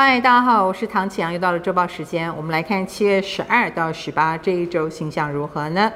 嗨，大家好，我是唐启阳，又到了周报时间，我们来看七月十二到十八这一周星象如何呢？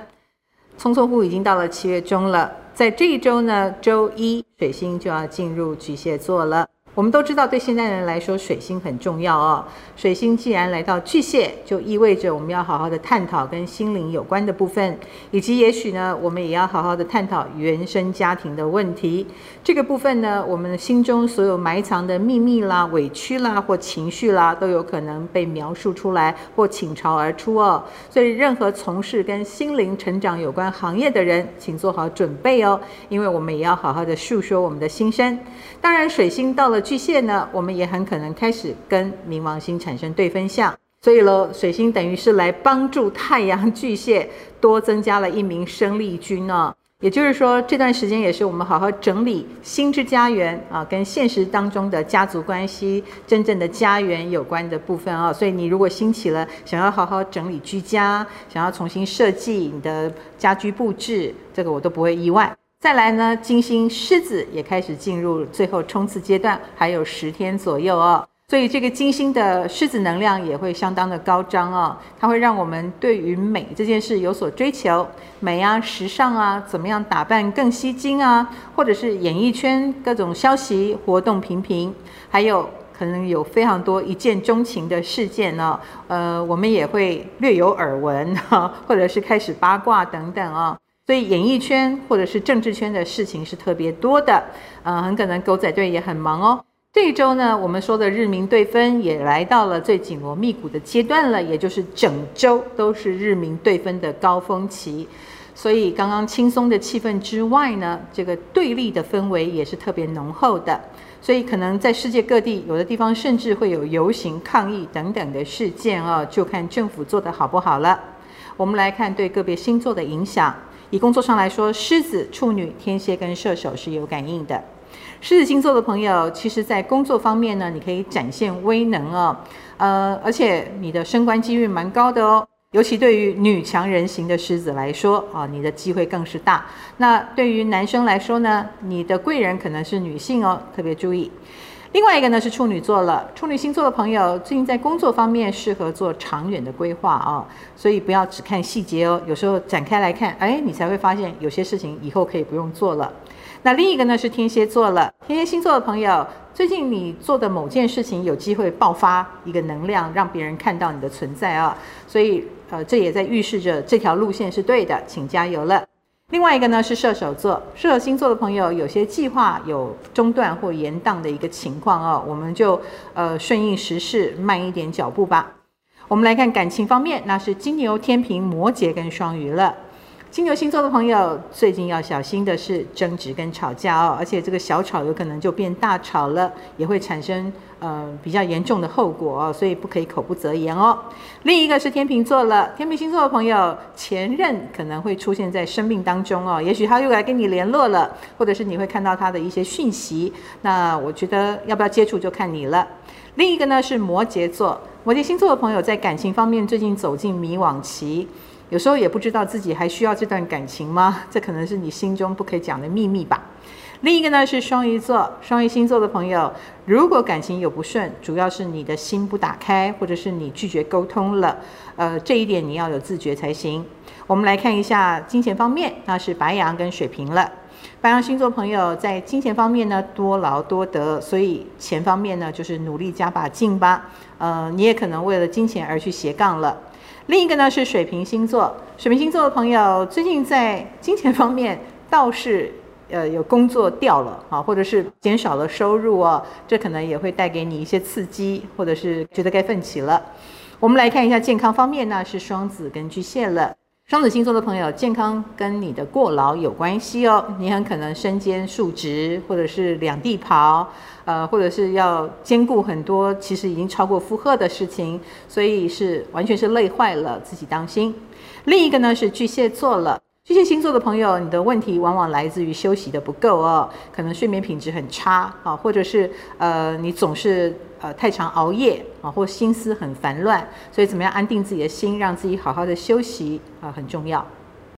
匆匆乎已经到了七月中了，在这一周呢，周一水星就要进入巨蟹座了。我们都知道，对现代人来说，水星很重要哦。水星既然来到巨蟹，就意味着我们要好好的探讨跟心灵有关的部分，以及也许呢，我们也要好好的探讨原生家庭的问题。这个部分呢，我们心中所有埋藏的秘密啦、委屈啦或情绪啦，都有可能被描述出来或倾巢而出哦。所以，任何从事跟心灵成长有关行业的人，请做好准备哦，因为我们也要好好的诉说我们的心声。当然，水星到了。巨蟹呢，我们也很可能开始跟冥王星产生对分相，所以喽，水星等于是来帮助太阳巨蟹多增加了一名生力军呢。也就是说，这段时间也是我们好好整理心之家园啊，跟现实当中的家族关系、真正的家园有关的部分啊。所以你如果兴起了想要好好整理居家，想要重新设计你的家居布置，这个我都不会意外。再来呢，金星狮子也开始进入最后冲刺阶段，还有十天左右哦，所以这个金星的狮子能量也会相当的高涨哦，它会让我们对于美这件事有所追求，美啊、时尚啊，怎么样打扮更吸睛啊，或者是演艺圈各种消息活动频频，还有可能有非常多一见钟情的事件呢、呃，我们也会略有耳闻哈，或者是开始八卦等等啊、哦。所以演艺圈或者是政治圈的事情是特别多的，呃，很可能狗仔队也很忙哦。这一周呢，我们说的日明对分也来到了最紧锣密鼓的阶段了，也就是整周都是日明对分的高峰期。所以刚刚轻松的气氛之外呢，这个对立的氛围也是特别浓厚的。所以可能在世界各地，有的地方甚至会有游行抗议等等的事件哦，就看政府做得好不好了。我们来看对个别星座的影响。以工作上来说，狮子、处女、天蝎跟射手是有感应的。狮子星座的朋友，其实在工作方面呢，你可以展现威能哦，呃，而且你的升官机率蛮高的哦。尤其对于女强人型的狮子来说啊，你的机会更是大。那对于男生来说呢，你的贵人可能是女性哦，特别注意。另外一个呢是处女座了，处女星座的朋友最近在工作方面适合做长远的规划啊，所以不要只看细节哦，有时候展开来看，哎，你才会发现有些事情以后可以不用做了。那另一个呢是天蝎座了，天蝎星座的朋友，最近你做的某件事情有机会爆发一个能量，让别人看到你的存在啊，所以呃，这也在预示着这条路线是对的，请加油了。另外一个呢是射手座，射手星座的朋友有些计划有中断或延宕的一个情况哦，我们就呃顺应时势，慢一点脚步吧。我们来看感情方面，那是金牛、天秤、摩羯跟双鱼了。金牛星座的朋友最近要小心的是争执跟吵架哦，而且这个小吵有可能就变大吵了，也会产生呃比较严重的后果哦，所以不可以口不择言哦。另一个是天秤座了，天秤星座的朋友前任可能会出现在生命当中哦，也许他又来跟你联络了，或者是你会看到他的一些讯息，那我觉得要不要接触就看你了。另一个呢是摩羯座，摩羯星座的朋友在感情方面最近走进迷惘期。有时候也不知道自己还需要这段感情吗？这可能是你心中不可以讲的秘密吧。另一个呢是双鱼座，双鱼星座的朋友，如果感情有不顺，主要是你的心不打开，或者是你拒绝沟通了。呃，这一点你要有自觉才行。我们来看一下金钱方面，那是白羊跟水瓶了。白羊星座朋友在金钱方面呢多劳多得，所以钱方面呢就是努力加把劲吧。呃，你也可能为了金钱而去斜杠了。另一个呢是水瓶星座，水瓶星座的朋友最近在金钱方面倒是呃有工作掉了啊，或者是减少了收入哦，这可能也会带给你一些刺激，或者是觉得该奋起了。我们来看一下健康方面呢，是双子跟巨蟹了。双子星座的朋友，健康跟你的过劳有关系哦。你很可能身兼数职，或者是两地跑，呃，或者是要兼顾很多其实已经超过负荷的事情，所以是完全是累坏了，自己当心。另一个呢是巨蟹座了。巨蟹星座的朋友，你的问题往往来自于休息的不够哦，可能睡眠品质很差啊，或者是呃你总是呃太常熬夜啊，或心思很烦乱，所以怎么样安定自己的心，让自己好好的休息啊，很重要。